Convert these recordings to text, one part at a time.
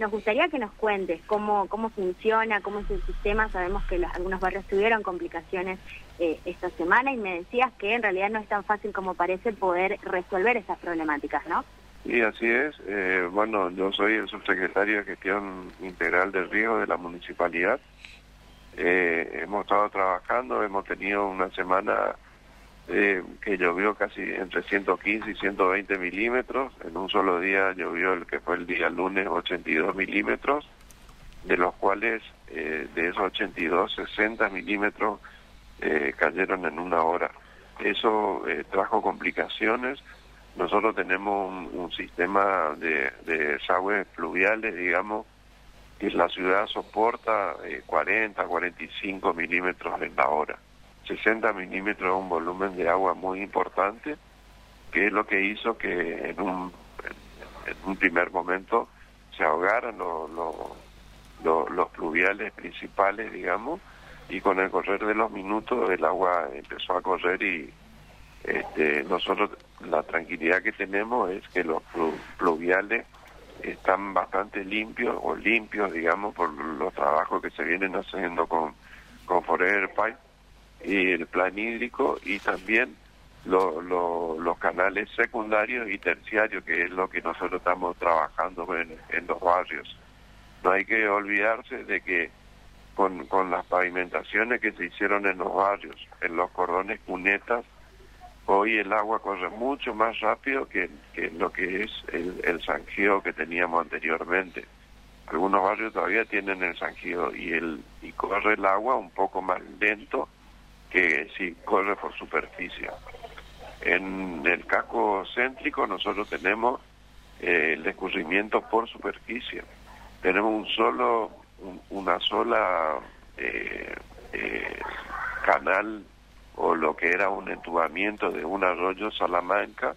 nos gustaría que nos cuentes cómo, cómo funciona, cómo es el sistema. Sabemos que algunos barrios tuvieron complicaciones eh, esta semana y me decías que en realidad no es tan fácil como parece poder resolver esas problemáticas, ¿no? Sí, así es. Eh, bueno, yo soy el subsecretario de Gestión Integral del Riego de la Municipalidad. Eh, hemos estado trabajando, hemos tenido una semana eh, que llovió casi entre 115 y 120 milímetros. En un solo día llovió el que fue el día lunes 82 milímetros, de los cuales de esos 82, 60 milímetros cayeron en una hora. Eso trajo complicaciones nosotros tenemos un, sistema de, desagües fluviales, digamos, y la ciudad soporta 40, eh, 45 milímetros en la hora. 60 milímetros un volumen de agua muy importante, que es lo que hizo que en un, en un primer momento se ahogaran los, los, fluviales principales, digamos, y con el correr de los minutos el agua empezó a correr y este, nosotros la tranquilidad que tenemos es que los pluviales están bastante limpios o limpios, digamos, por los trabajos que se vienen haciendo con, con Forever Pipe el plan hídrico y también los canales secundarios y terciarios, que es lo que nosotros estamos trabajando en, los barrios. No hay que olvidarse de que con, con las pavimentaciones que se hicieron en los barrios, en los cordones cunetas, Hoy el agua corre mucho más rápido que, lo que es el, el que teníamos anteriormente. Algunos barrios todavía tienen el sanjío y, el, y corre el agua un poco más lento que si corre por superficie. En el casco céntrico nosotros tenemos eh, el escurrimiento por superficie. Tenemos un solo, una sola eh, eh, canal o lo que era un entubamiento de un arroyo Salamanca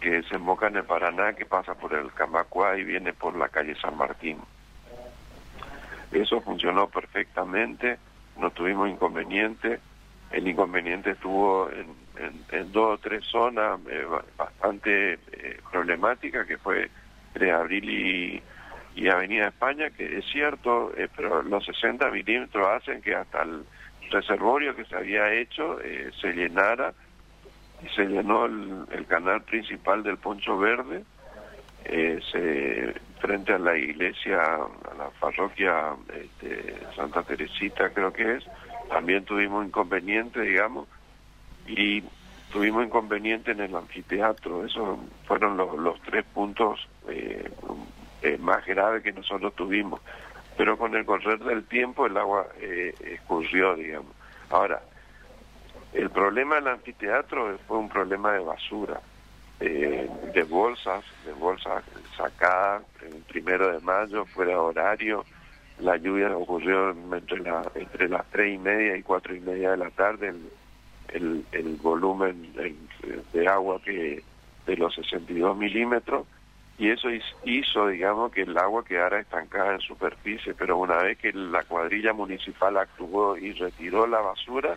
que desemboca en el Paraná, que pasa por el Camacuá y viene por la calle San Martín. Eso funcionó perfectamente, no tuvimos inconveniente. El inconveniente estuvo en, dos o tres zonas eh, bastante eh, problemáticas, que fue entre Abril y, y Avenida España, que es cierto, eh, pero los 60 milímetros hacen que hasta el reservorio que se había hecho eh, se llenara y se llenó el, canal principal del Poncho Verde frente a la iglesia, a la parroquia este, Santa Teresita creo que es, también tuvimos inconveniente, digamos, y tuvimos inconveniente en el anfiteatro, esos fueron los, los tres puntos eh, más graves que nosotros tuvimos pero con el correr del tiempo el agua eh, escurrió, digamos. Ahora, el problema del anfiteatro fue un problema de basura, eh, de bolsas, de bolsas sacadas el primero de mayo, fuera de horario. La lluvia ocurrió entre, la, entre las tres y media y cuatro y media de la tarde. El, el, volumen de agua que de los 62 milímetros y eso hizo, digamos, que el agua quedara estancada en superficie, pero una vez que la cuadrilla municipal actuó y retiró la basura,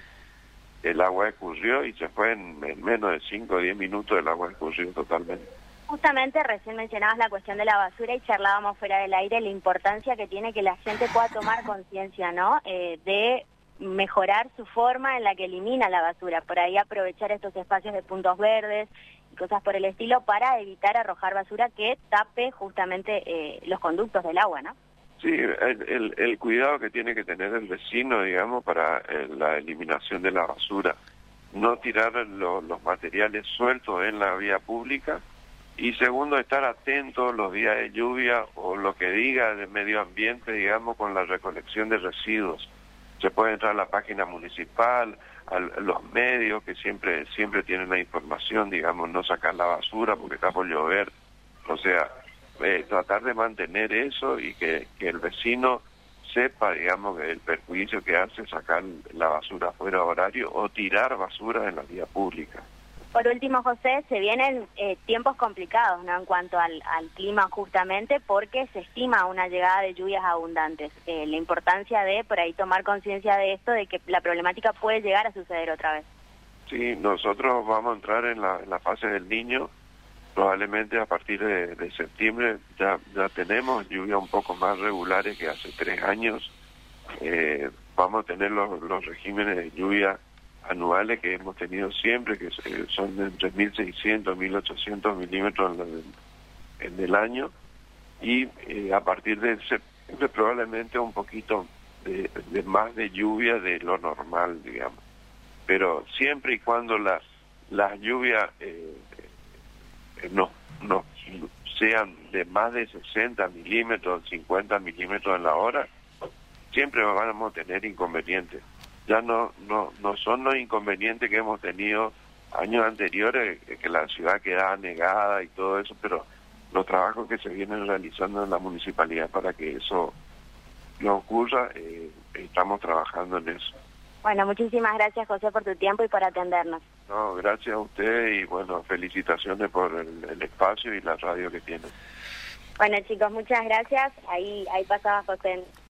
el agua escurrió y se fue en, menos de 5 o 10 minutos el agua escurrió totalmente. Justamente recién mencionabas la cuestión de la basura y charlábamos fuera del aire la importancia que tiene que la gente pueda tomar conciencia, ¿no? Eh, de mejorar su forma en la que elimina la basura, por ahí aprovechar estos espacios de puntos verdes y cosas por el estilo para evitar arrojar basura que tape justamente eh, los conductos del agua, ¿no? Sí, el, el, cuidado que tiene que tener el vecino, digamos, para eh, la eliminación de la basura. No tirar los materiales sueltos en la vía pública. Y segundo, estar atento los días de lluvia o lo que diga el medio ambiente, digamos, con la recolección de residuos se puede entrar a la página municipal, a los medios que siempre siempre tienen la información, digamos, no sacar la basura porque está por llover. O sea, eh, tratar de mantener eso y que, que el vecino sepa, digamos, el perjuicio que hace sacar la basura fuera de horario o tirar basura en la vía pública. Por último, José, se vienen eh, tiempos complicados ¿no? en cuanto al, clima justamente porque se estima una llegada de lluvias abundantes. Eh, la importancia de por ahí tomar conciencia de esto, de que la problemática puede llegar a suceder otra vez. Sí, nosotros vamos a entrar en la, fase del niño probablemente a partir de, septiembre ya, ya tenemos lluvias un poco más regulares que hace tres años. Eh, vamos a tener los, los regímenes de lluvia anuales que hemos tenido siempre, que son de entre 1.600 y 1.800 milímetros en, el año, y eh, a partir de septiembre probablemente un poquito de, más de lluvia de lo normal, digamos. Pero siempre y cuando las, las lluvias eh, no, no sean de más de 60 milímetros, 50 milímetros en la hora, siempre vamos a tener inconvenientes. Ya no, no, no son los inconvenientes que hemos tenido años anteriores, que la ciudad quedaba negada y todo eso, pero los trabajos que se vienen realizando en la municipalidad para que eso no ocurra, eh, estamos trabajando en eso. Bueno, muchísimas gracias José por tu tiempo y por atendernos. No, gracias a usted y bueno, felicitaciones por el, espacio y la radio que tiene. Bueno chicos, muchas gracias. Ahí, ahí pasaba José.